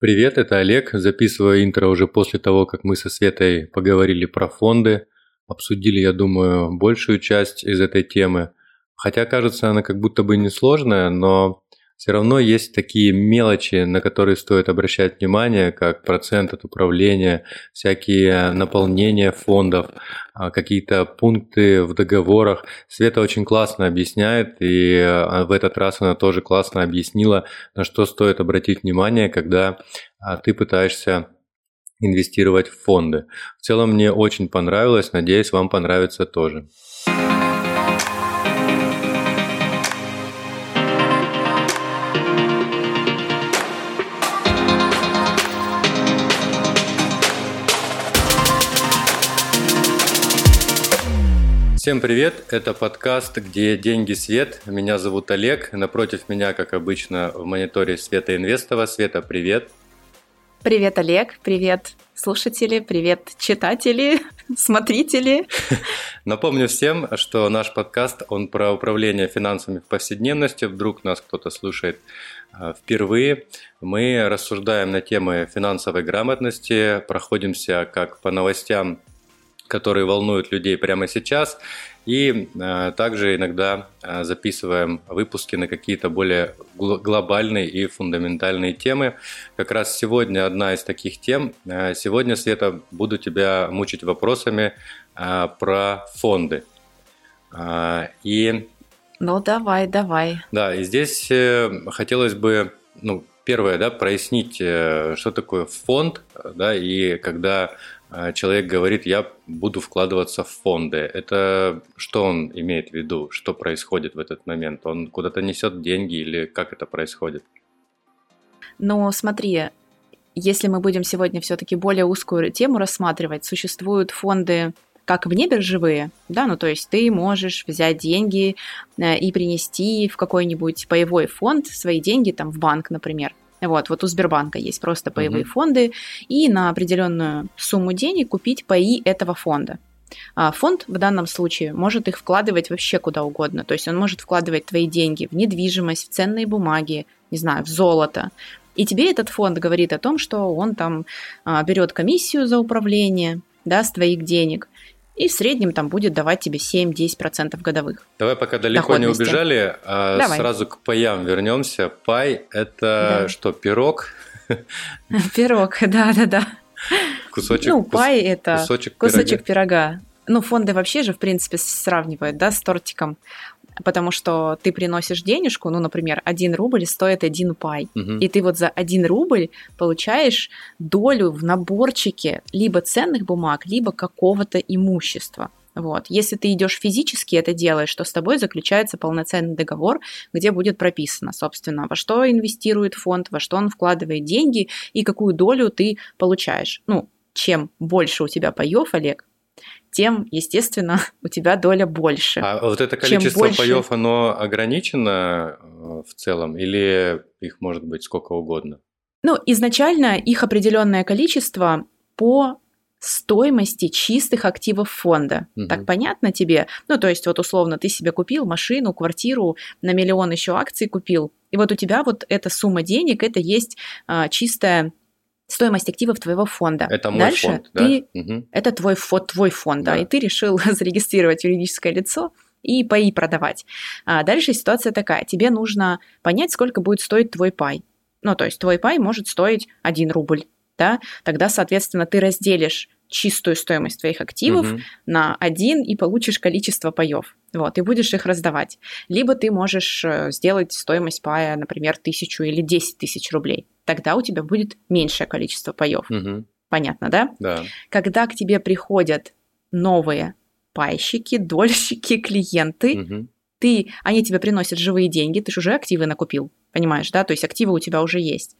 Привет, это Олег. Записываю интро уже после того, как мы со Светой поговорили про фонды. Обсудили, я думаю, большую часть из этой темы. Хотя, кажется, она как будто бы несложная, но все равно есть такие мелочи, на которые стоит обращать внимание, как процент от управления, всякие наполнения фондов, а, какие-то пункты в договорах. Света очень классно объясняет, и а, в этот раз она тоже классно объяснила, на что стоит обратить внимание, когда а, ты пытаешься инвестировать в фонды. В целом мне очень понравилось, надеюсь, вам понравится тоже. Всем привет! Это подкаст «Где деньги свет». Меня зовут Олег. Напротив меня, как обычно, в мониторе Света Инвестова. Света, привет! Привет, Олег! Привет, слушатели! Привет, читатели! Смотрители! Напомню всем, что наш подкаст, он про управление финансами в повседневности. Вдруг нас кто-то слушает а, впервые. Мы рассуждаем на темы финансовой грамотности, проходимся как по новостям которые волнуют людей прямо сейчас. И э, также иногда э, записываем выпуски на какие-то более глобальные и фундаментальные темы. Как раз сегодня одна из таких тем. Э, сегодня, Света, буду тебя мучить вопросами э, про фонды. Э, и... Ну, давай, давай. Да, и здесь э, хотелось бы, ну, первое, да, прояснить, э, что такое фонд, да, и когда человек говорит, я буду вкладываться в фонды. Это что он имеет в виду? Что происходит в этот момент? Он куда-то несет деньги или как это происходит? Ну, смотри, если мы будем сегодня все-таки более узкую тему рассматривать, существуют фонды как вне биржевые, да, ну то есть ты можешь взять деньги э, и принести в какой-нибудь паевой фонд свои деньги там в банк, например, вот, вот у Сбербанка есть просто паевые угу. фонды, и на определенную сумму денег купить паи этого фонда. А фонд в данном случае может их вкладывать вообще куда угодно. То есть он может вкладывать твои деньги в недвижимость, в ценные бумаги, не знаю, в золото. И тебе этот фонд говорит о том, что он там а, берет комиссию за управление да, с твоих денег и в среднем там будет давать тебе 7-10% годовых. Давай пока далеко не убежали, а Давай. сразу к паям вернемся. Пай – это да. что, пирог? Пирог, да-да-да. Кусочек, ну, пай – это кусочек, кусочек пирога. пирога. Ну, фонды вообще же, в принципе, сравнивают, да, с тортиком потому что ты приносишь денежку, ну, например, 1 рубль стоит 1 пай, угу. и ты вот за 1 рубль получаешь долю в наборчике либо ценных бумаг, либо какого-то имущества. Вот. Если ты идешь физически это делаешь, то с тобой заключается полноценный договор, где будет прописано, собственно, во что инвестирует фонд, во что он вкладывает деньги и какую долю ты получаешь. Ну, чем больше у тебя паев, Олег, тем, естественно, у тебя доля больше. А вот это количество больше... паев, оно ограничено э, в целом или их может быть сколько угодно? Ну, изначально их определенное количество по стоимости чистых активов фонда. Угу. Так понятно тебе? Ну, то есть, вот условно, ты себе купил машину, квартиру, на миллион еще акций купил, и вот у тебя вот эта сумма денег, это есть а, чистая стоимость активов твоего фонда. Это мой Дальше фонд, ты, да? Угу. Это твой, фонд, твой фонд, да. да, и ты решил зарегистрировать юридическое лицо и паи продавать. А дальше ситуация такая, тебе нужно понять, сколько будет стоить твой пай. Ну, то есть твой пай может стоить 1 рубль, да, тогда, соответственно, ты разделишь чистую стоимость твоих активов угу. на один и получишь количество паев. Вот, и будешь их раздавать. Либо ты можешь э, сделать стоимость пая, например, тысячу или десять тысяч рублей. Тогда у тебя будет меньшее количество паев. Угу. Понятно, да? Да. Когда к тебе приходят новые пайщики, дольщики, клиенты, угу. ты, они тебе приносят живые деньги, ты же уже активы накупил, понимаешь, да? То есть активы у тебя уже есть.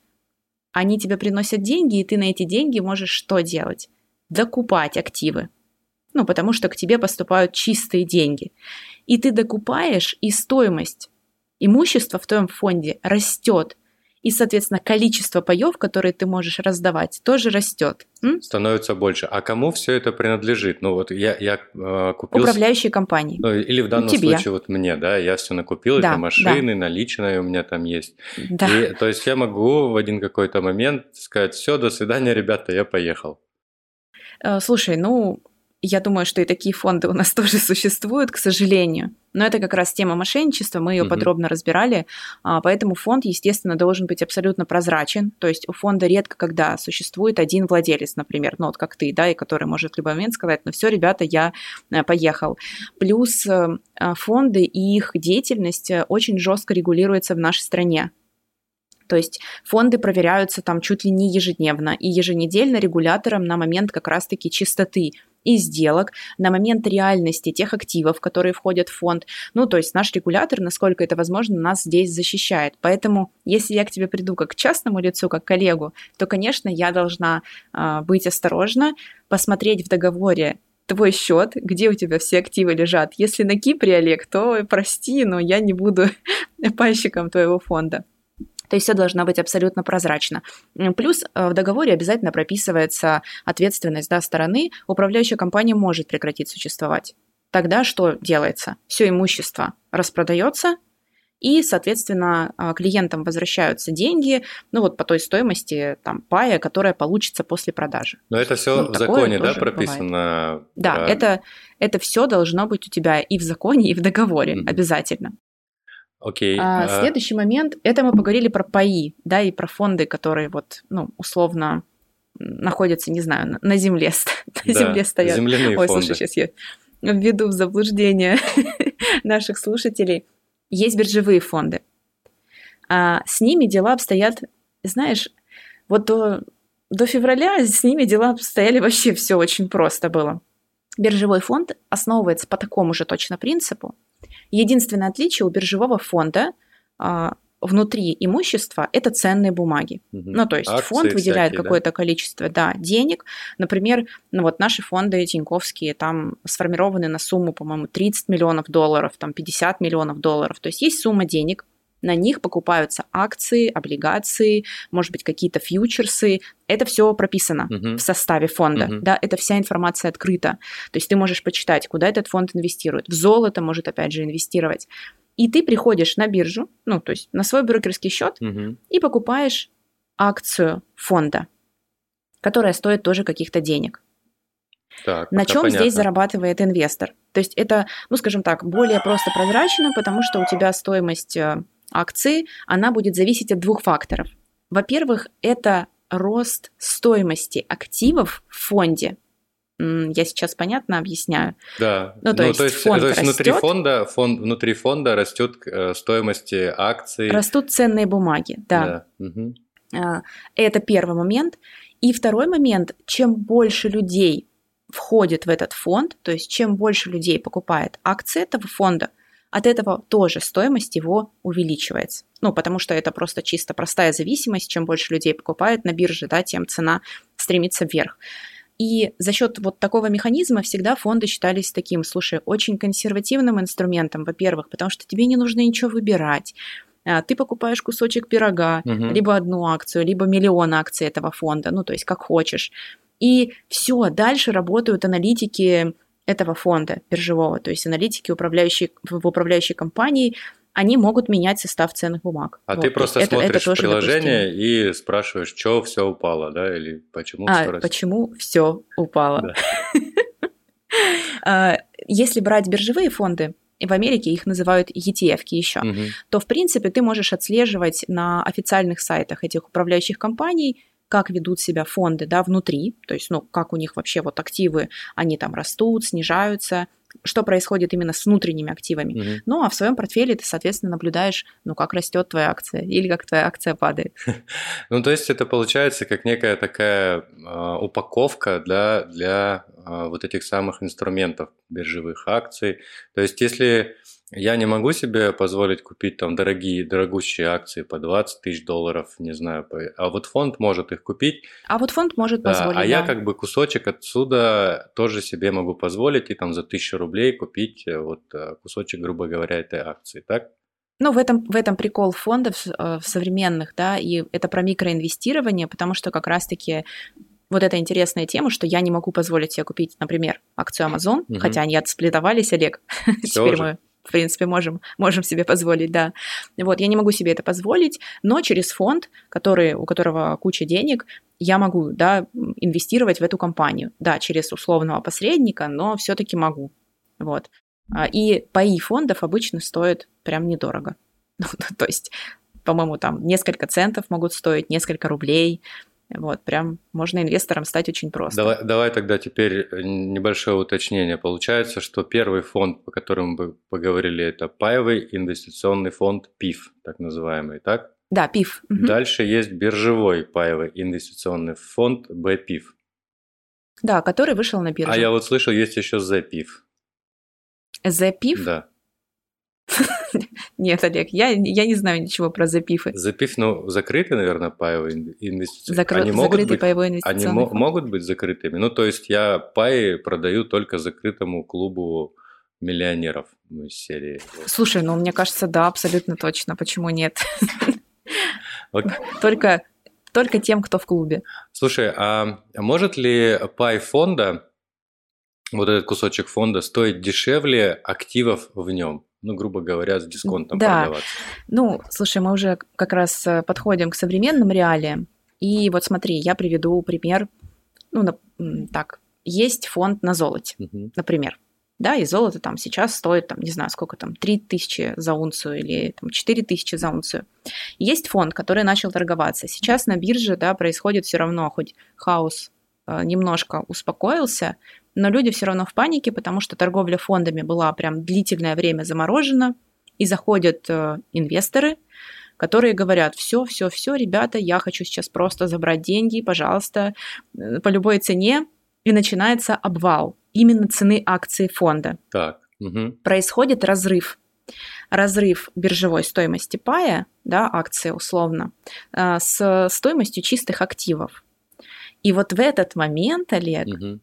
Они тебе приносят деньги, и ты на эти деньги можешь что делать? Докупать активы ну, потому что к тебе поступают чистые деньги. И ты докупаешь, и стоимость имущества в твоем фонде растет. И, соответственно, количество паев, которые ты можешь раздавать, тоже растет. М? Становится больше. А кому все это принадлежит? Ну вот я, я э, купил... Управляющей компании. Ну, или в данном тебе. случае вот мне, да, я все накупил, да, это машины, да. наличные у меня там есть. Да. И, то есть я могу в один какой-то момент сказать, все, до свидания, ребята, я поехал. Э, слушай, ну, я думаю, что и такие фонды у нас тоже существуют, к сожалению. Но это как раз тема мошенничества, мы ее угу. подробно разбирали. А, поэтому фонд, естественно, должен быть абсолютно прозрачен. То есть у фонда редко когда существует один владелец, например, ну вот как ты, да, и который может в любой момент сказать, ну все, ребята, я э, поехал. Плюс э, а, фонды и их деятельность э, очень жестко регулируется в нашей стране. То есть фонды проверяются там чуть ли не ежедневно и еженедельно регулятором на момент как раз-таки чистоты и сделок на момент реальности тех активов, которые входят в фонд. Ну, то есть наш регулятор, насколько это возможно, нас здесь защищает. Поэтому, если я к тебе приду как к частному лицу, как коллегу, то, конечно, я должна э, быть осторожна, посмотреть в договоре твой счет, где у тебя все активы лежат. Если на Кипре, Олег, то прости, но я не буду пайщиком твоего фонда. То есть все должно быть абсолютно прозрачно. Плюс э, в договоре обязательно прописывается ответственность да, стороны. Управляющая компания может прекратить существовать. Тогда что делается? Все имущество распродается, и, соответственно, э, клиентам возвращаются деньги, ну вот по той стоимости там пая, которая получится после продажи. Но это все ну, в законе, да, прописано? Бывает. Да, про... это, это все должно быть у тебя и в законе, и в договоре mm-hmm. обязательно. Окей. А, а... Следующий момент, это мы поговорили про паи, да, и про фонды, которые вот, ну, условно находятся, не знаю, на земле, на земле стоят. Земляные Ой, фонды. слушай, сейчас я введу в заблуждение наших слушателей. Есть биржевые фонды. А с ними дела обстоят, знаешь, вот до, до февраля с ними дела обстояли вообще все очень просто было. Биржевой фонд основывается по такому же точно принципу, Единственное отличие у биржевого фонда а, внутри имущества это ценные бумаги. Угу. Ну, то есть Акции фонд выделяет какое-то да? количество да, денег. Например, ну вот наши фонды Тиньковские там сформированы на сумму, по-моему, 30 миллионов долларов, там 50 миллионов долларов. То есть есть сумма денег, на них покупаются акции, облигации, может быть, какие-то фьючерсы. Это все прописано uh-huh. в составе фонда. Uh-huh. Да, это вся информация открыта. То есть ты можешь почитать, куда этот фонд инвестирует. В золото может, опять же, инвестировать. И ты приходишь на биржу, ну, то есть на свой брокерский счет, uh-huh. и покупаешь акцию фонда, которая стоит тоже каких-то денег. Так, на чем понятно. здесь зарабатывает инвестор? То есть это, ну, скажем так, более просто прозрачно, потому что у тебя стоимость э, акции, она будет зависеть от двух факторов. Во-первых, это рост стоимости активов в фонде. Я сейчас понятно объясняю. Да. Ну, то, ну, есть, то есть, фонд то есть внутри фонда, фонд, внутри фонда растет э, стоимости акций. Растут ценные бумаги, да. да. Угу. Это первый момент. И второй момент, чем больше людей входит в этот фонд, то есть чем больше людей покупает акции этого фонда, от этого тоже стоимость его увеличивается. Ну, потому что это просто чисто простая зависимость. Чем больше людей покупает на бирже, да, тем цена стремится вверх. И за счет вот такого механизма всегда фонды считались таким, слушай, очень консервативным инструментом, во-первых, потому что тебе не нужно ничего выбирать. А, ты покупаешь кусочек пирога, угу. либо одну акцию, либо миллион акций этого фонда, ну, то есть как хочешь. И все, дальше работают аналитики этого фонда биржевого, то есть аналитики, управляющие, в управляющей компании, они могут менять состав ценных бумаг. А вот. ты просто это, смотришь это приложение допустимо. и спрашиваешь, что все упало, да, или почему а, все почему все упало. А, если брать биржевые фонды, в Америке их называют ETF еще, угу. то в принципе ты можешь отслеживать на официальных сайтах этих управляющих компаний как ведут себя фонды да, внутри, то есть, ну, как у них вообще вот активы, они там растут, снижаются, что происходит именно с внутренними активами. Mm-hmm. Ну, а в своем портфеле ты, соответственно, наблюдаешь, ну, как растет твоя акция или как твоя акция падает. Ну, то есть это получается как некая такая э, упаковка для, для э, вот этих самых инструментов биржевых акций. То есть если я не могу себе позволить купить там дорогие, дорогущие акции по 20 тысяч долларов, не знаю, а вот фонд может их купить. А вот фонд может да, позволить, А да. я как бы кусочек отсюда тоже себе могу позволить и там за тысячу рублей купить э, вот э, кусочек, грубо говоря, этой акции, так? Ну, в этом, в этом прикол фондов э, современных, да, и это про микроинвестирование, потому что как раз-таки вот эта интересная тема, что я не могу позволить себе купить, например, акцию Amazon, угу. хотя они отсплитовались, Олег. Теперь мы в принципе, можем, можем себе позволить, да. Вот, я не могу себе это позволить, но через фонд, который, у которого куча денег, я могу, да, инвестировать в эту компанию. Да, через условного посредника, но все-таки могу. Вот. А, и паи фондов обычно стоят прям недорого. Ну, то есть, по-моему, там несколько центов могут стоить, несколько рублей. Вот, прям можно инвестором стать очень просто. Давай, давай тогда теперь э, небольшое уточнение. Получается, что первый фонд, по которому мы поговорили, это паевый инвестиционный фонд ПИФ, так называемый, так? Да, ПИФ. Дальше есть биржевой паевый инвестиционный фонд БПИФ. Да, который вышел на биржу. А я вот слышал, есть еще ЗПИФ. ЗПИФ? Да. Нет, Олег, я, я не знаю ничего про запифы. Запиф, ну, закрытый, наверное, паевый инвестиционный. Закры... Они могут закрытый быть... паевой инвестиционный Они могут быть закрытыми. Ну, то есть я паи продаю только закрытому клубу миллионеров из серии. Слушай, ну, мне кажется, да, абсолютно точно. Почему нет? Только, только тем, кто в клубе. Слушай, а может ли пай фонда, вот этот кусочек фонда, стоить дешевле активов в нем? Ну, грубо говоря, с дисконтом да. продаваться. Ну, слушай, мы уже как раз э, подходим к современным реалиям. И вот смотри, я приведу пример. Ну, на, так, есть фонд на золоте, угу. например. Да, и золото там сейчас стоит, там, не знаю, сколько там, 3 тысячи за унцию или там, 4 тысячи за унцию. Есть фонд, который начал торговаться. Сейчас на бирже, да, происходит все равно, хоть хаос э, немножко успокоился, но люди все равно в панике, потому что торговля фондами была прям длительное время заморожена, и заходят э, инвесторы, которые говорят, все, все, все, ребята, я хочу сейчас просто забрать деньги, пожалуйста, э, по любой цене, и начинается обвал именно цены акции фонда. Так. Угу. Происходит разрыв. Разрыв биржевой стоимости пая, да, акции условно, э, с стоимостью чистых активов. И вот в этот момент, Олег, угу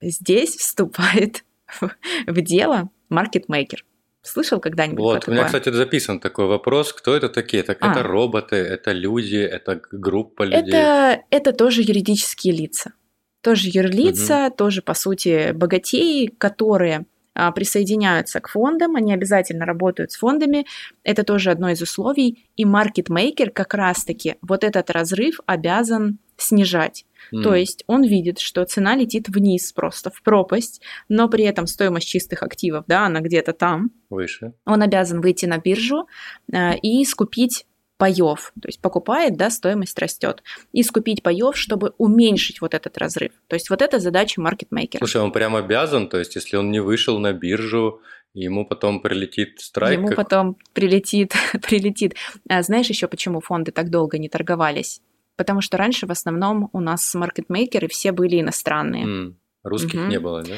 здесь вступает в дело маркетмейкер. Слышал когда-нибудь Вот, про у меня, кстати, записан такой вопрос. Кто это такие? Так а. это роботы, это люди, это группа людей? Это, это тоже юридические лица. Тоже юрлица, угу. тоже, по сути, богатеи, которые а, присоединяются к фондам, они обязательно работают с фондами, это тоже одно из условий, и маркетмейкер как раз-таки вот этот разрыв обязан снижать. Mm. То есть он видит, что цена летит вниз просто, в пропасть, но при этом стоимость чистых активов, да, она где-то там. Выше. Он обязан выйти на биржу э, и скупить паев, то есть покупает, да, стоимость растет, и скупить паев, чтобы уменьшить вот этот разрыв. То есть вот это задача маркетмейкера. Слушай, он прям обязан, то есть если он не вышел на биржу, ему потом прилетит страйк. Ему как... потом прилетит, прилетит. А знаешь еще, почему фонды так долго не торговались? Потому что раньше в основном у нас маркетмейкеры все были иностранные. Mm, русских угу. не было, да?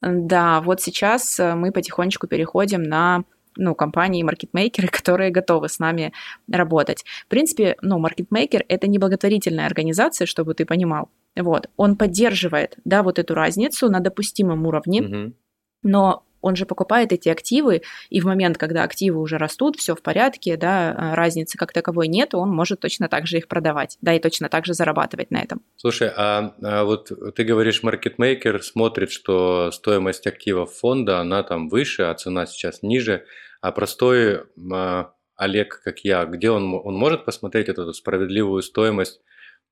Да, вот сейчас э, мы потихонечку переходим на ну, компании, маркетмейкеры, которые готовы с нами работать. В принципе, ну, маркетмейкер – это не благотворительная организация, чтобы ты понимал. Вот, он поддерживает, да, вот эту разницу на допустимом уровне, угу. но он же покупает эти активы, и в момент, когда активы уже растут, все в порядке, да, а, разницы как таковой нет, он может точно так же их продавать, да, и точно так же зарабатывать на этом. Слушай, а, а вот ты говоришь, маркетмейкер смотрит, что стоимость активов фонда, она там выше, а цена сейчас ниже, а простой а, Олег, как я, где он, он может посмотреть эту справедливую стоимость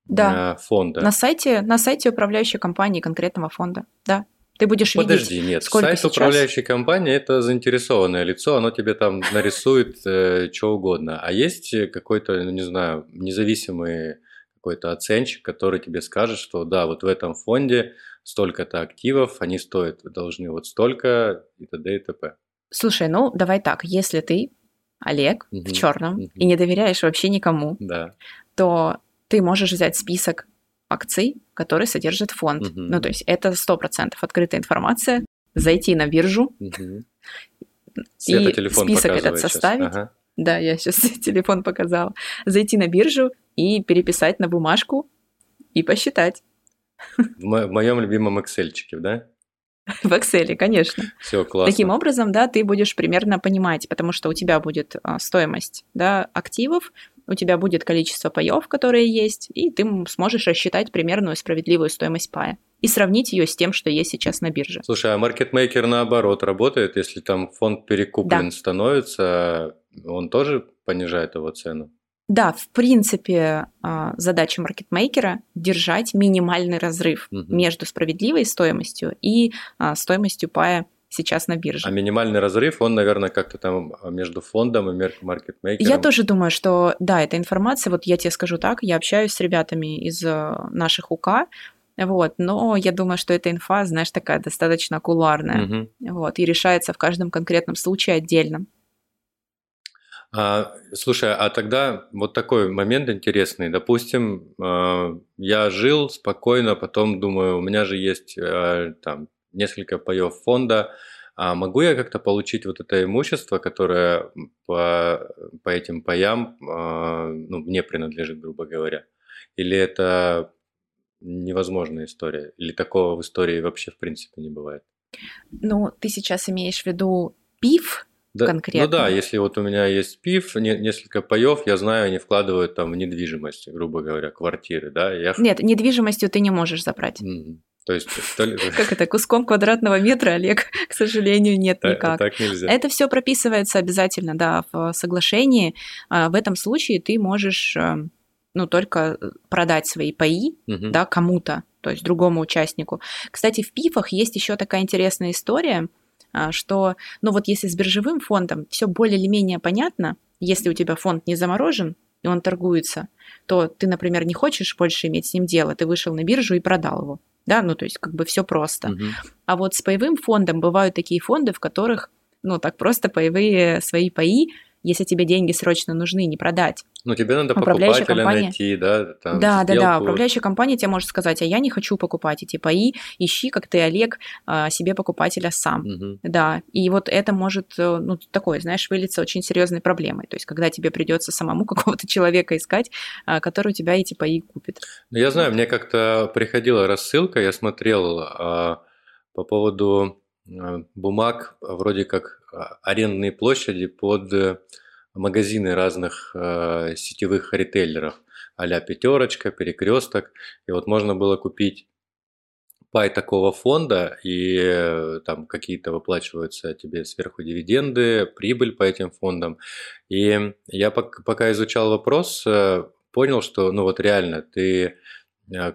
да. А, фонда? На сайте, на сайте управляющей компании конкретного фонда, да. Ты будешь Подожди, видеть, нет, сколько сайт сейчас... управляющей компании – это заинтересованное лицо, оно тебе там нарисует э, что угодно. А есть какой-то, ну, не знаю, независимый какой-то оценщик, который тебе скажет, что да, вот в этом фонде столько-то активов, они стоят, должны вот столько и т.д. и т.п. Слушай, ну давай так, если ты Олег угу, в черном угу. и не доверяешь вообще никому, да. то ты можешь взять список акций, которые содержит фонд. Угу. Ну, то есть это сто процентов открытая информация. Зайти на биржу угу. и список этот составить. Ага. Да, я сейчас телефон показала. Зайти на биржу и переписать на бумажку и посчитать. В, мо- в моем любимом Excel, да? В Excel, конечно. Все, классно. Таким образом, да, ты будешь примерно понимать, потому что у тебя будет а, стоимость да, активов, у тебя будет количество паев, которые есть, и ты сможешь рассчитать примерную справедливую стоимость пая и сравнить ее с тем, что есть сейчас на бирже. Слушай, а маркетмейкер наоборот работает, если там фонд перекуплен Да. становится, он тоже понижает его цену? Да, в принципе, а, задача маркетмейкера держать минимальный разрыв Мгм. между справедливой стоимостью и а, стоимостью пая сейчас на бирже. А минимальный разрыв, он, наверное, как-то там между фондом и маркетмейкером. Я тоже думаю, что да, эта информация, вот я тебе скажу так, я общаюсь с ребятами из э, наших УК, вот, но я думаю, что эта инфа, знаешь, такая достаточно кулуарная, Мгм. вот, и решается в каждом конкретном случае отдельно. А, слушай, а тогда вот такой момент интересный. Допустим, э, я жил спокойно, потом думаю, у меня же есть э, там несколько паев фонда, а могу я как-то получить вот это имущество, которое по, по этим паям э, ну, мне принадлежит, грубо говоря? Или это невозможная история? Или такого в истории вообще в принципе не бывает? Ну, ты сейчас имеешь в виду ПИФ, Да, конкретно. Ну да, если вот у меня есть пив, не- несколько паев, я знаю, они вкладывают там в недвижимость, грубо говоря, квартиры, да, я... Нет, недвижимостью ты не можешь забрать. Мгм. То есть то ли- Как это, куском квадратного метра, Олег, к сожалению, нет та- никак. так нельзя. Это все прописывается обязательно, да, в соглашении. А, В этом случае ты можешь, э, ну, только продать свои паи, Мгм. да, кому-то, то есть другому участнику. Кстати, в ПИФах есть еще такая интересная история, а, что, ну вот если с биржевым фондом все более или менее понятно, если у тебя фонд не заморожен, и он торгуется, то ты, например, не хочешь больше иметь с ним дело, ты вышел на биржу и продал его. Да, ну то есть как бы все просто. Мгм. А вот с паевым фондом бывают такие фонды, в которых, ну так просто паевые свои паи, если тебе деньги срочно нужны, не продать. Ну, тебе надо покупателя компания. найти, да, там, да, да, да. сделку. Управляющая компания тебе может сказать, а я не хочу покупать эти паи, ищи, как ты, Олег, а, себе покупателя сам. Мгм. Да, и вот это может, э, ну, такое, знаешь, вылиться очень серьезной проблемой. То есть, когда тебе придется самому какого-то человека искать, а, который у тебя эти паи купит. Ну, я знаю, мне как-то приходила рассылка, я смотрел а, по поводу а, бумаг, вроде как арендные площади под э, магазины разных э, сетевых ритейлеров, а-ля пятерочка, перекресток. И вот можно было купить пай такого фонда, и э, там какие-то выплачиваются тебе сверху дивиденды, прибыль по этим фондам. И я пок- пока изучал вопрос, э, понял, что ну вот реально ты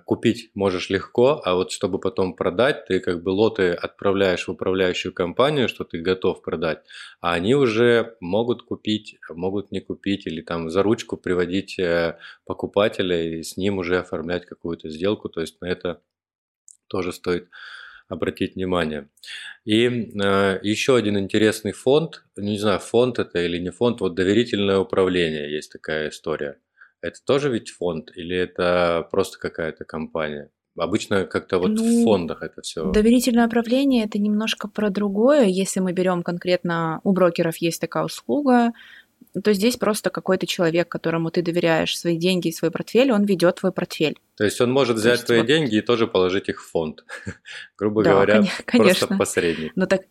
купить можешь легко, а вот чтобы потом продать, ты как бы лоты отправляешь в управляющую компанию, что ты готов продать, а они уже могут купить, могут не купить, или там за ручку приводить э, покупателя и с ним уже оформлять какую-то сделку, то есть на это тоже стоит обратить внимание. И э, еще один интересный фонд, не знаю, фонд это или не фонд, вот доверительное управление, есть такая история. Это тоже ведь фонд или это просто какая-то компания? Обычно как-то вот в Ну, фондах это все. Доверительное управление это немножко про другое. Если мы берем конкретно у брокеров есть такая услуга, то здесь просто какой-то человек, которому ты доверяешь свои деньги и свой портфель, он ведет твой портфель. То есть он может взять твои вот- деньги и тоже положить их в фонд. Грубо Да, говоря, коне- просто конечно. посредник. Но так,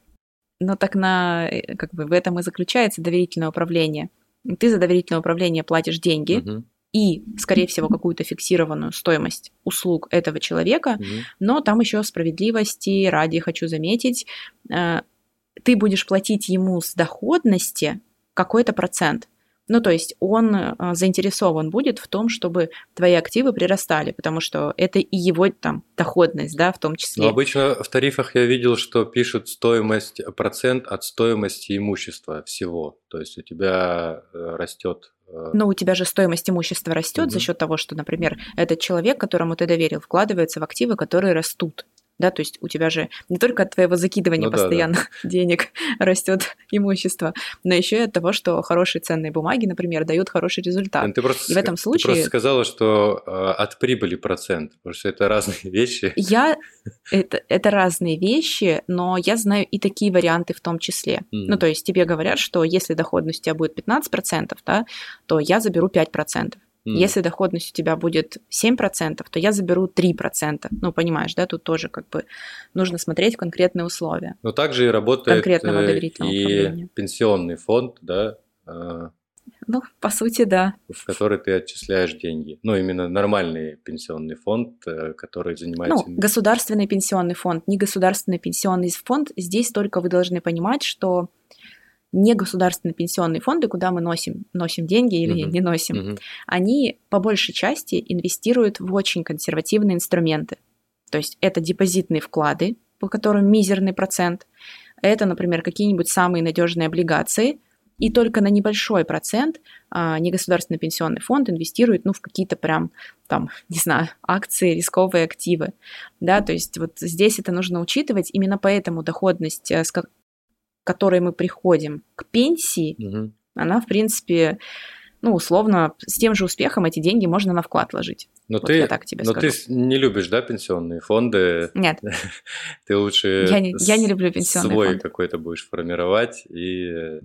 но так на, э, как бы в этом и заключается доверительное управление. Ты за доверительное управление платишь деньги Мгм, и, скорее всего, какую-то фиксированную стоимость услуг этого человека, но там еще справедливости ради хочу заметить, э, ты будешь платить ему с доходности какой-то процент. Ну, то есть он э, заинтересован будет в том, чтобы твои активы прирастали, потому что это и его там доходность, да, в том числе. Но обычно в тарифах я видел, что пишут стоимость, процент от стоимости имущества всего. То есть у тебя э, растет. э, Но у тебя же стоимость имущества растет Мгм. за счет того, что, например, этот человек, которому ты доверил, вкладывается в активы, которые растут. Да, то есть у тебя же не только от твоего закидывания Ну да, да. постоянно денег растет имущество, но еще и от того, что хорошие ценные бумаги, например, дают хороший результат. Лен, ты просто, И в этом ска- ты случае- просто сказала, что э, от прибыли процент, потому что это разные вещи. Я это, это разные вещи, но я знаю и такие варианты в том числе. Мгм. Ну, то есть тебе говорят, что если доходность у тебя будет 15%, да, то я заберу 5%. Если доходность у тебя будет 7%, то я заберу 3%. Ну, понимаешь, да, тут тоже как бы нужно смотреть конкретные условия. Но также и работает Конкретного э, и пенсионный фонд, да, а, ну, по сути, да. В который ты отчисляешь деньги. Ну, именно нормальный пенсионный фонд, э, который занимается... Ну, государственный пенсионный фонд, не государственный пенсионный фонд. Здесь только вы должны понимать, что не государственные пенсионные фонды, куда мы носим, носим деньги или uh-huh. не носим, uh-huh. они по большей части инвестируют в очень консервативные инструменты. То есть это депозитные вклады, по которым мизерный процент. Это, например, какие-нибудь самые надежные облигации, и только на небольшой процент а, негосударственный пенсионный фонд инвестирует ну, в какие-то прям, там, не знаю, акции, рисковые активы. Да, то есть вот здесь это нужно учитывать. Именно поэтому доходность, с которой мы приходим к пенсии, угу. она, в принципе, ну, условно, с тем же успехом эти деньги можно на вклад ложить. Но вот ты, я так тебе но скажу. ты не любишь, да, пенсионные фонды? Нет. Ты лучше я не, я не люблю пенсионный свой фонд. какой-то будешь формировать и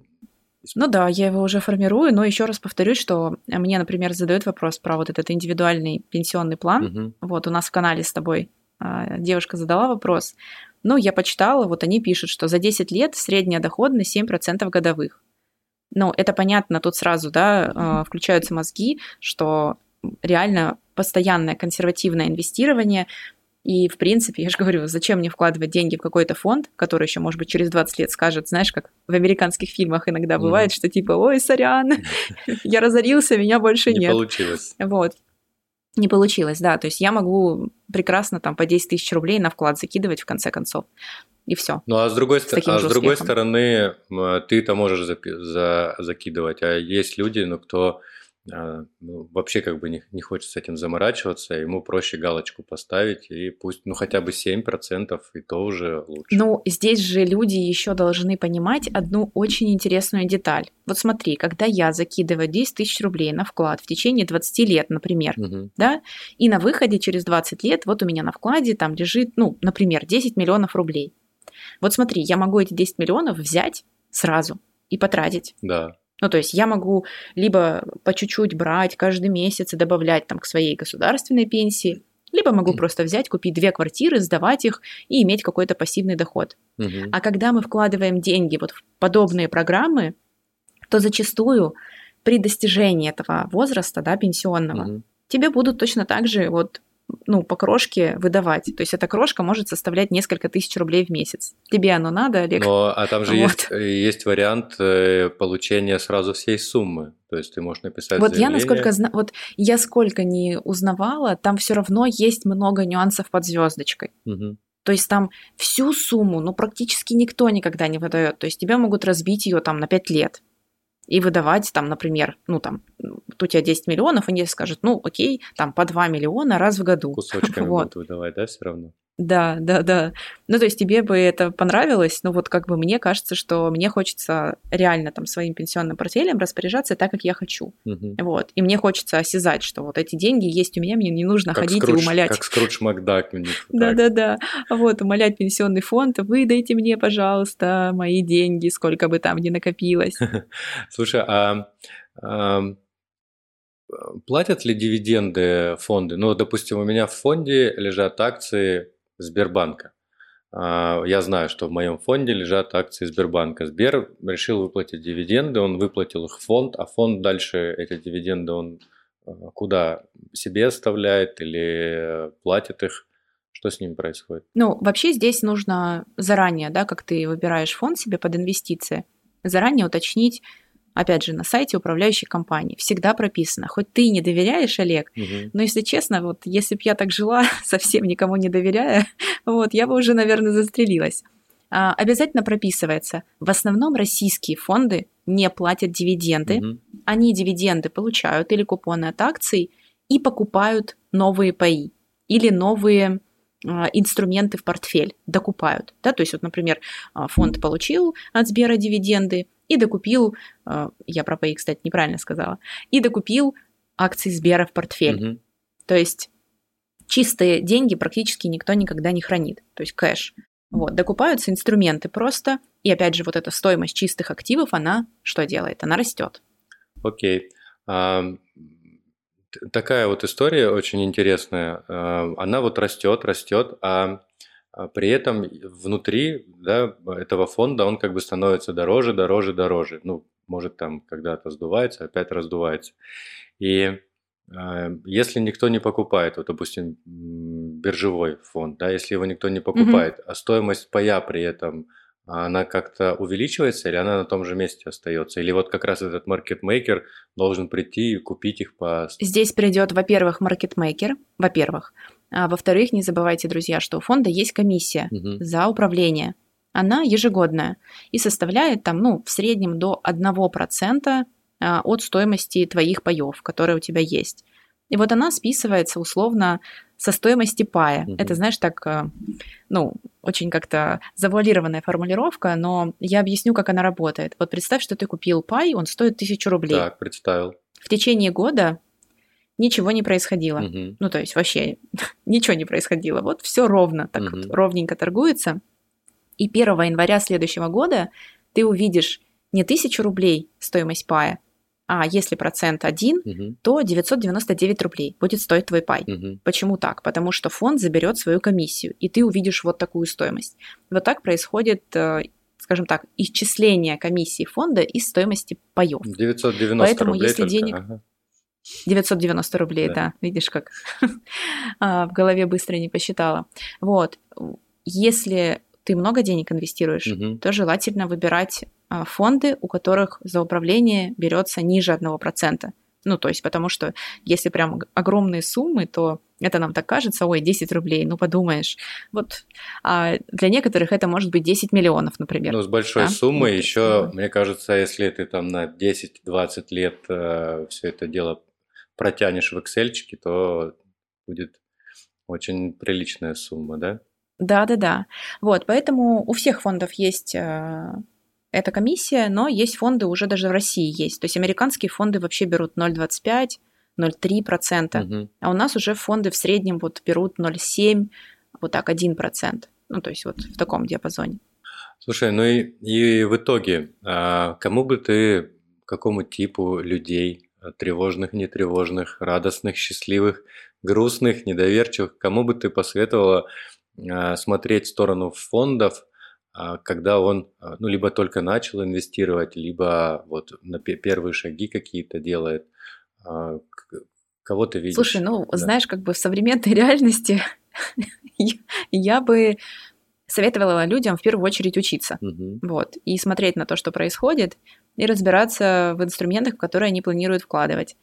ну да, я его уже формирую, но еще раз повторюсь, что мне, например, задают вопрос про вот этот индивидуальный пенсионный план. Угу. Вот у нас в канале с тобой а, девушка задала вопрос. Ну, я почитала, вот они пишут, что за 10 лет средняя доходность 7% годовых. Ну, это понятно, тут сразу, да, а, включаются мозги, что реально постоянное консервативное инвестирование и, в принципе, я же говорю, зачем мне вкладывать деньги в какой-то фонд, который еще, может быть, через 20 лет скажет, знаешь, как в американских фильмах иногда бывает, mm-hmm. что типа, ой, сорян, я разорился, меня больше нет. Не получилось. Вот. Не получилось, да. То есть я могу прекрасно там по 10 тысяч рублей на вклад закидывать в конце концов. И все. Ну а с другой, с а с другой стороны, ты это можешь за, за, закидывать, а есть люди, ну, кто а, вообще как бы не, не хочет с этим заморачиваться, ему проще галочку поставить, и пусть, ну, хотя бы 7%, и то уже лучше. Ну, здесь же люди еще должны понимать одну очень интересную деталь. Вот смотри, когда я закидываю 10 тысяч рублей на вклад в течение 20 лет, например, угу. да, и на выходе через 20 лет вот у меня на вкладе там лежит, ну, например, 10 миллионов рублей. Вот смотри, я могу эти 10 миллионов взять сразу и потратить. Да. Ну, то есть я могу либо по чуть-чуть брать каждый месяц и добавлять там к своей государственной пенсии, либо могу просто взять, купить две квартиры, сдавать их и иметь какой-то пассивный доход. Угу. А когда мы вкладываем деньги вот в подобные программы, то зачастую при достижении этого возраста, да, пенсионного, угу. тебе будут точно так же вот ну, по крошке выдавать. То есть эта крошка может составлять несколько тысяч рублей в месяц. Тебе оно надо, Олег? Но, а там же вот. есть, есть вариант э, получения сразу всей суммы. То есть ты можешь написать Вот заявление. я насколько знаю, вот я сколько не узнавала, там все равно есть много нюансов под звездочкой. Угу. То есть там всю сумму, ну, практически никто никогда не выдает. То есть тебя могут разбить ее там на 5 лет и выдавать там, например, ну там, у тебя 10 миллионов, они скажут, ну окей, там по 2 миллиона раз в году. Кусочками вот. будут выдавать, да, все равно? Да, да, да. Ну, то есть тебе бы это понравилось, но вот как бы мне кажется, что мне хочется реально там своим пенсионным портфелем распоряжаться так, как я хочу. Угу. Вот. И мне хочется осязать, что вот эти деньги есть у меня, мне не нужно как ходить Скрудж, и умолять. Как Скрудж Макдак. Да, да, да. Вот, умолять пенсионный фонд, выдайте мне, пожалуйста, мои деньги, сколько бы там ни накопилось. Слушай, а платят ли дивиденды фонды? Ну, допустим, у меня в фонде лежат акции Сбербанка. А, я знаю, что в моем фонде лежат акции Сбербанка. Сбер решил выплатить дивиденды, он выплатил их в фонд, а фонд дальше эти дивиденды он а, куда себе оставляет или платит их? Что с ними происходит? Ну, вообще здесь нужно заранее, да, как ты выбираешь фонд себе под инвестиции, заранее уточнить, опять же, на сайте управляющей компании. Всегда прописано. Хоть ты не доверяешь, Олег, угу. но если честно, вот если бы я так жила, совсем никому не доверяя, вот, я бы уже, наверное, застрелилась. А, обязательно прописывается. В основном российские фонды не платят дивиденды. Угу. Они дивиденды получают или купоны от акций и покупают новые паи или новые а, инструменты в портфель докупают. Да? То есть, вот, например, а, фонд получил от Сбера дивиденды, и докупил, э, я про паи, кстати, неправильно сказала, и докупил акции Сбера в портфель. Угу. То есть чистые деньги практически никто никогда не хранит, то есть кэш. Вот, докупаются инструменты просто, и опять же вот эта стоимость чистых активов, она что делает? Она растет. Окей. А, такая вот история очень интересная. Э, она вот растет, растет, а, а при этом внутри да, этого фонда он как бы становится дороже, дороже, дороже. Ну, может там когда-то сдувается, опять раздувается. И э, если никто не покупает, вот, допустим, биржевой фонд, да, если его никто не покупает, mm-hmm. а стоимость пая при этом а она как-то увеличивается или она на том же месте остается? Или вот как раз этот маркетмейкер должен прийти и купить их по... Здесь придет, во-первых, маркетмейкер, во-первых. А во-вторых, не забывайте, друзья, что у фонда есть комиссия угу. за управление. Она ежегодная и составляет там, ну, в среднем до 1% а, от стоимости твоих паев, которые у тебя есть. И вот она списывается условно со стоимости пая. Угу. Это, знаешь, так, э, ну, очень как-то завуалированная формулировка, но я объясню, как она работает. Вот представь, что ты купил пай, он стоит тысячу рублей. Так, представил. В течение года ничего не происходило. Угу. Ну, то есть вообще ничего не происходило. Вот все ровно, так угу. вот ровненько торгуется. И 1 января следующего года ты увидишь не тысячу рублей стоимость пая, а если процент один, угу. то 999 рублей будет стоить твой пай. Угу. Почему так? Потому что фонд заберет свою комиссию, и ты увидишь вот такую стоимость. Вот так происходит э, скажем так, исчисление комиссии фонда из стоимости паев. 990 Поэтому, рублей если только. денег... Ага. 990 рублей, да, да видишь как. А, в голове быстро не посчитала. Вот. Если ты много денег инвестируешь, угу. то желательно выбирать а, фонды, у которых за управление берется ниже 1%. Ну, то есть, потому что если прям огромные суммы, то это нам так кажется, ой, 10 рублей, ну подумаешь. Вот а для некоторых это может быть 10 миллионов, например. Ну, с большой да? суммой вот, еще, да. мне кажется, если ты там на 10-20 лет э, все это дело протянешь в Excel, то будет очень приличная сумма, да? Да, да, да. Вот, поэтому у всех фондов есть э, эта комиссия, но есть фонды уже даже в России есть. То есть американские фонды вообще берут 0,25, 0,3%, угу. а у нас уже фонды в среднем вот берут 0,7, вот так 1%. Ну, то есть вот в таком диапазоне. Слушай, ну и, и в итоге, а кому бы ты, какому типу людей, тревожных, нетревожных, радостных, счастливых, грустных, недоверчивых, кому бы ты посоветовала а, смотреть в сторону фондов, а, когда он а, ну, либо только начал инвестировать, либо вот на первые шаги какие-то делает. Кого ты видишь? Слушай, ну, да. знаешь, как бы в современной реальности я бы советовала людям в первую очередь учиться, угу. вот, и смотреть на то, что происходит, и разбираться в инструментах, в которые они планируют вкладывать.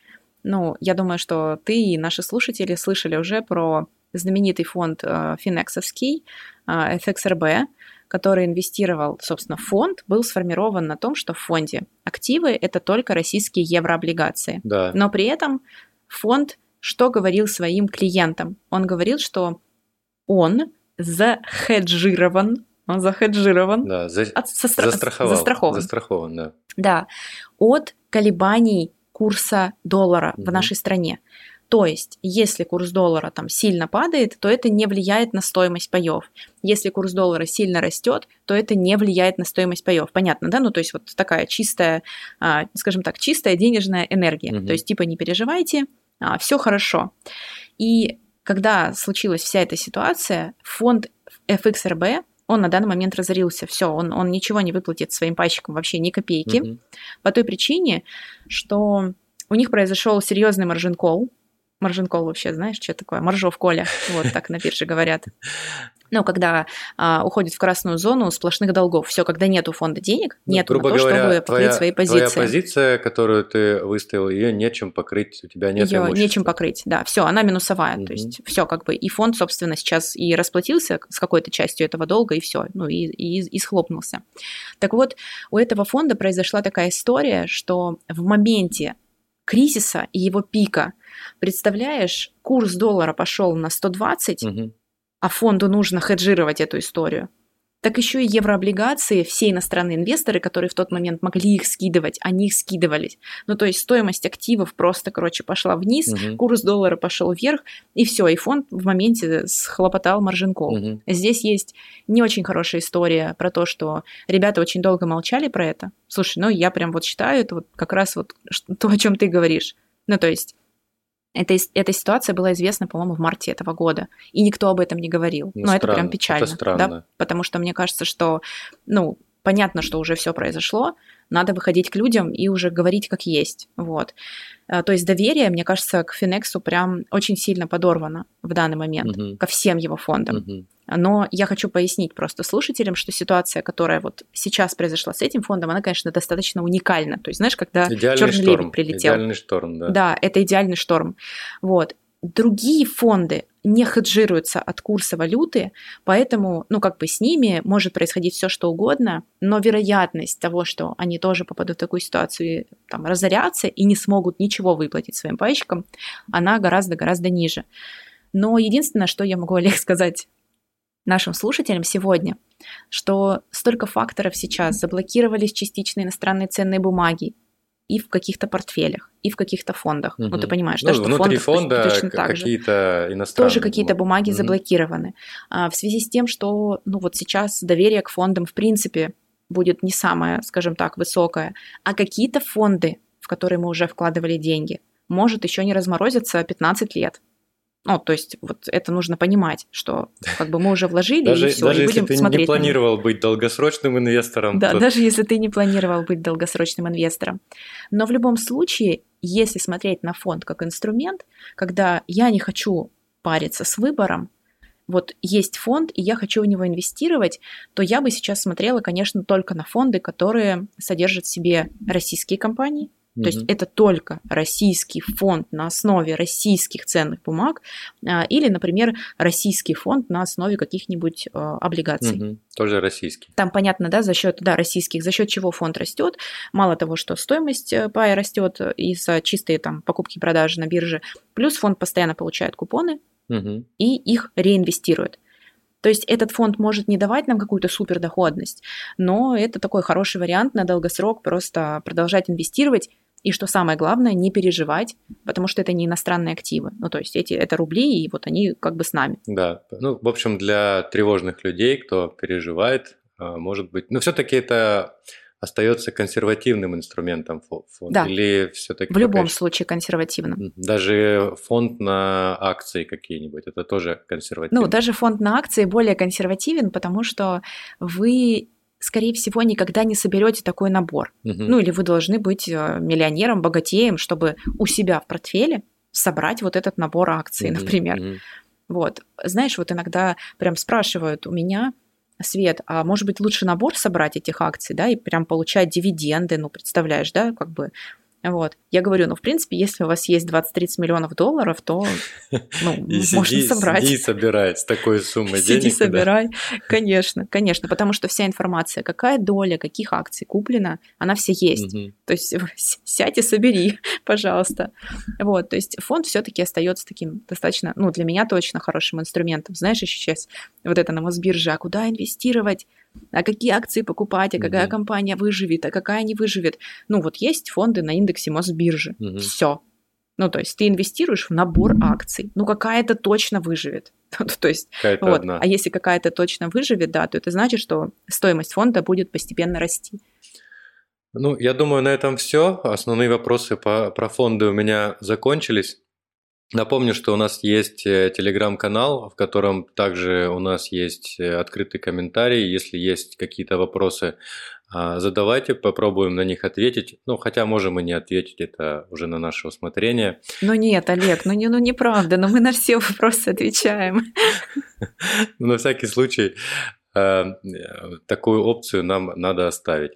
Ну, я думаю, что ты и наши слушатели слышали уже про знаменитый фонд э, финексовский, э, FXRB, который инвестировал, собственно, фонд, был сформирован на том, что в фонде активы – это только российские еврооблигации. Да. Но при этом фонд что говорил своим клиентам? Он говорил, что он захеджирован, он захеджирован, да, за, от, застраховал, застрахован. застрахован да. Да, от колебаний курса доллара угу. в нашей стране. То есть, если курс доллара там сильно падает, то это не влияет на стоимость паев. Если курс доллара сильно растет, то это не влияет на стоимость паев. Понятно, да? Ну, то есть вот такая чистая, а, скажем так, чистая денежная энергия. Угу. То есть, типа, не переживайте, а, все хорошо. И когда случилась вся эта ситуация, фонд FXRB он на данный момент разорился, все, он, он ничего не выплатит своим пайщикам вообще ни копейки, мм по той причине, что у них произошел серьезный маржин-колл, Маржин-кол вообще, знаешь, что такое? Маржов Коля, вот так на бирже говорят. Ну, когда а, уходит в красную зону сплошных долгов. Все, когда нету фонда денег, ну, нету на то, говоря, чтобы покрыть свои позиции. Твоя позиция, которую ты выставил, ее нечем покрыть, у тебя нет Ее нечем покрыть, да. Все, она минусовая. Угу. То есть все как бы. И фонд, собственно, сейчас и расплатился с какой-то частью этого долга, и все. Ну, и, и, и схлопнулся. Так вот, у этого фонда произошла такая история, что в моменте кризиса и его пика. Представляешь, курс доллара пошел на 120, угу. а фонду нужно хеджировать эту историю так еще и еврооблигации, все иностранные инвесторы, которые в тот момент могли их скидывать, они их скидывались. Ну, то есть стоимость активов просто, короче, пошла вниз, угу. курс доллара пошел вверх, и все, и фонд в моменте схлопотал маржинкол. Угу. Здесь есть не очень хорошая история про то, что ребята очень долго молчали про это. Слушай, ну, я прям вот считаю, это вот как раз вот то, о чем ты говоришь. Ну, то есть эта, эта ситуация была известна, по-моему, в марте этого года, и никто об этом не говорил. Ну, Но это прям печально, это странно. да, потому что мне кажется, что, ну, понятно, что уже все произошло, надо выходить к людям и уже говорить как есть, вот. Э, то есть доверие, мне кажется, к Финексу прям очень сильно подорвано в данный момент, угу. ко всем его фондам. Угу. Но я хочу пояснить просто слушателям, что ситуация, которая вот сейчас произошла с этим фондом, она, конечно, достаточно уникальна. То есть, знаешь, когда черный лебедь прилетел. Идеальный шторм, да. Да, это идеальный шторм. Вот. Другие фонды не хеджируются от курса валюты, поэтому, ну, как бы с ними может происходить все, что угодно, но вероятность того, что они тоже попадут в такую ситуацию и там разорятся и не смогут ничего выплатить своим пайщикам, она гораздо-гораздо ниже. Но единственное, что я могу, Олег, сказать нашим слушателям сегодня, что столько факторов сейчас заблокировались частично иностранные ценные бумаги, и в каких-то портфелях, и в каких-то фондах. Угу. Ну, ты понимаешь, ну, да, что внутри фонда точно так какие-то иностранные Тоже какие-то бумаги угу. заблокированы. А, в связи с тем, что, ну, вот сейчас доверие к фондам, в принципе, будет не самое, скажем так, высокое, а какие-то фонды, в которые мы уже вкладывали деньги, может еще не разморозиться 15 лет. Ну, то есть вот это нужно понимать, что как бы мы уже вложили даже, и все, даже и будем если ты смотреть. не планировал быть долгосрочным инвестором. Да, то... даже если ты не планировал быть долгосрочным инвестором. Но в любом случае, если смотреть на фонд как инструмент, когда я не хочу париться с выбором, вот есть фонд, и я хочу в него инвестировать, то я бы сейчас смотрела, конечно, только на фонды, которые содержат в себе российские компании, то есть это только российский фонд на основе российских ценных бумаг а, или, например, российский фонд на основе каких-нибудь а, облигаций. Угу. Тоже российский. Там понятно, да, за счет да, российских, за счет чего фонд растет. Мало того, что стоимость э, пая растет из-за чистой там покупки и продажи на бирже, плюс фонд постоянно получает купоны угу. и их реинвестирует. То есть этот фонд может не давать нам какую-то супердоходность, но это такой хороший вариант на долгосрок просто продолжать инвестировать и что самое главное, не переживать, потому что это не иностранные активы. Ну, то есть эти, это рубли, и вот они как бы с нами. Да, ну, в общем, для тревожных людей, кто переживает, а, может быть... Но все-таки это остается консервативным инструментом фонд? Да. Или все-таки... В любом случае консервативным. Даже фонд на акции какие-нибудь, это тоже консервативно? Ну, даже фонд на акции более консервативен, потому что вы скорее всего, никогда не соберете такой набор. Угу. Ну, или вы должны быть э, миллионером, богатеем, чтобы у себя в портфеле собрать вот этот набор акций, угу, например. Угу. Вот. Знаешь, вот иногда прям спрашивают у меня, Свет, а может быть лучше набор собрать этих акций, да, и прям получать дивиденды, ну, представляешь, да, как бы вот. Я говорю, ну, в принципе, если у вас есть 20-30 миллионов долларов, то ну, и можно сиди, собрать. Сиди и собирай с такой суммой сиди, денег. Сиди, собирай. Конечно, конечно, потому что вся информация, какая доля, каких акций куплена, она все есть. Угу. То есть сядь и собери, пожалуйста. Вот, то есть фонд все таки остается таким достаточно, ну, для меня точно хорошим инструментом. Знаешь, еще сейчас вот это на Мосбирже, а куда инвестировать? А какие акции покупать, а какая угу. компания выживет, а какая не выживет. Ну, вот есть фонды на индексе Мосбиржи. Угу. Все. Ну, то есть ты инвестируешь в набор акций. Ну, какая-то точно выживет. то есть, вот. Одна. А если какая-то точно выживет, да, то это значит, что стоимость фонда будет постепенно расти. Ну, я думаю, на этом все. Основные вопросы по, про фонды у меня закончились. Напомню, что у нас есть э, телеграм-канал, в котором также у нас есть э, открытый комментарий. Если есть какие-то вопросы, а, задавайте, попробуем на них ответить. Ну, хотя можем и не ответить, это уже на наше усмотрение. Ну нет, Олег, ну, не, ну неправда, но мы на все вопросы отвечаем. На всякий случай э, такую опцию нам надо оставить.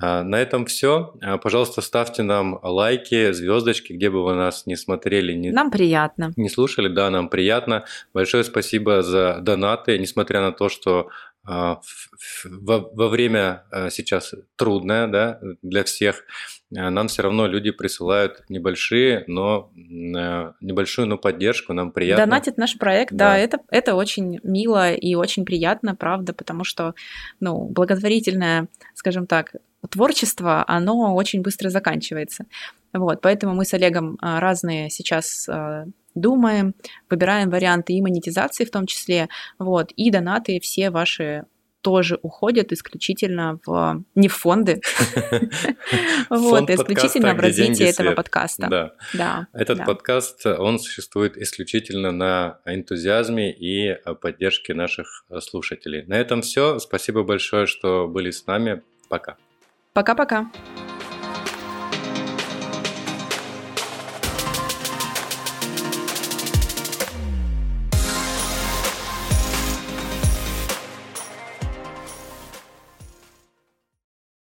А, на этом все. А, пожалуйста, ставьте нам лайки, звездочки, где бы вы нас не смотрели. Не, нам приятно. Не слушали, да, нам приятно. Большое спасибо за донаты, несмотря на то, что а, во, во время сейчас трудное да, для всех, нам все равно люди присылают небольшие, но небольшую, но поддержку, нам приятно. Донатит наш проект, да, да это, это очень мило и очень приятно, правда, потому что, ну, благотворительная, скажем так, творчество, оно очень быстро заканчивается. Вот, поэтому мы с Олегом а, разные сейчас а, думаем, выбираем варианты и монетизации в том числе, вот, и донаты все ваши тоже уходят исключительно в не в фонды, вот, а исключительно в развитие этого подкаста. Да. Да. Этот подкаст, он существует исключительно на энтузиазме и поддержке наших слушателей. На этом все. Спасибо большое, что были с нами. Пока. Пока-пока.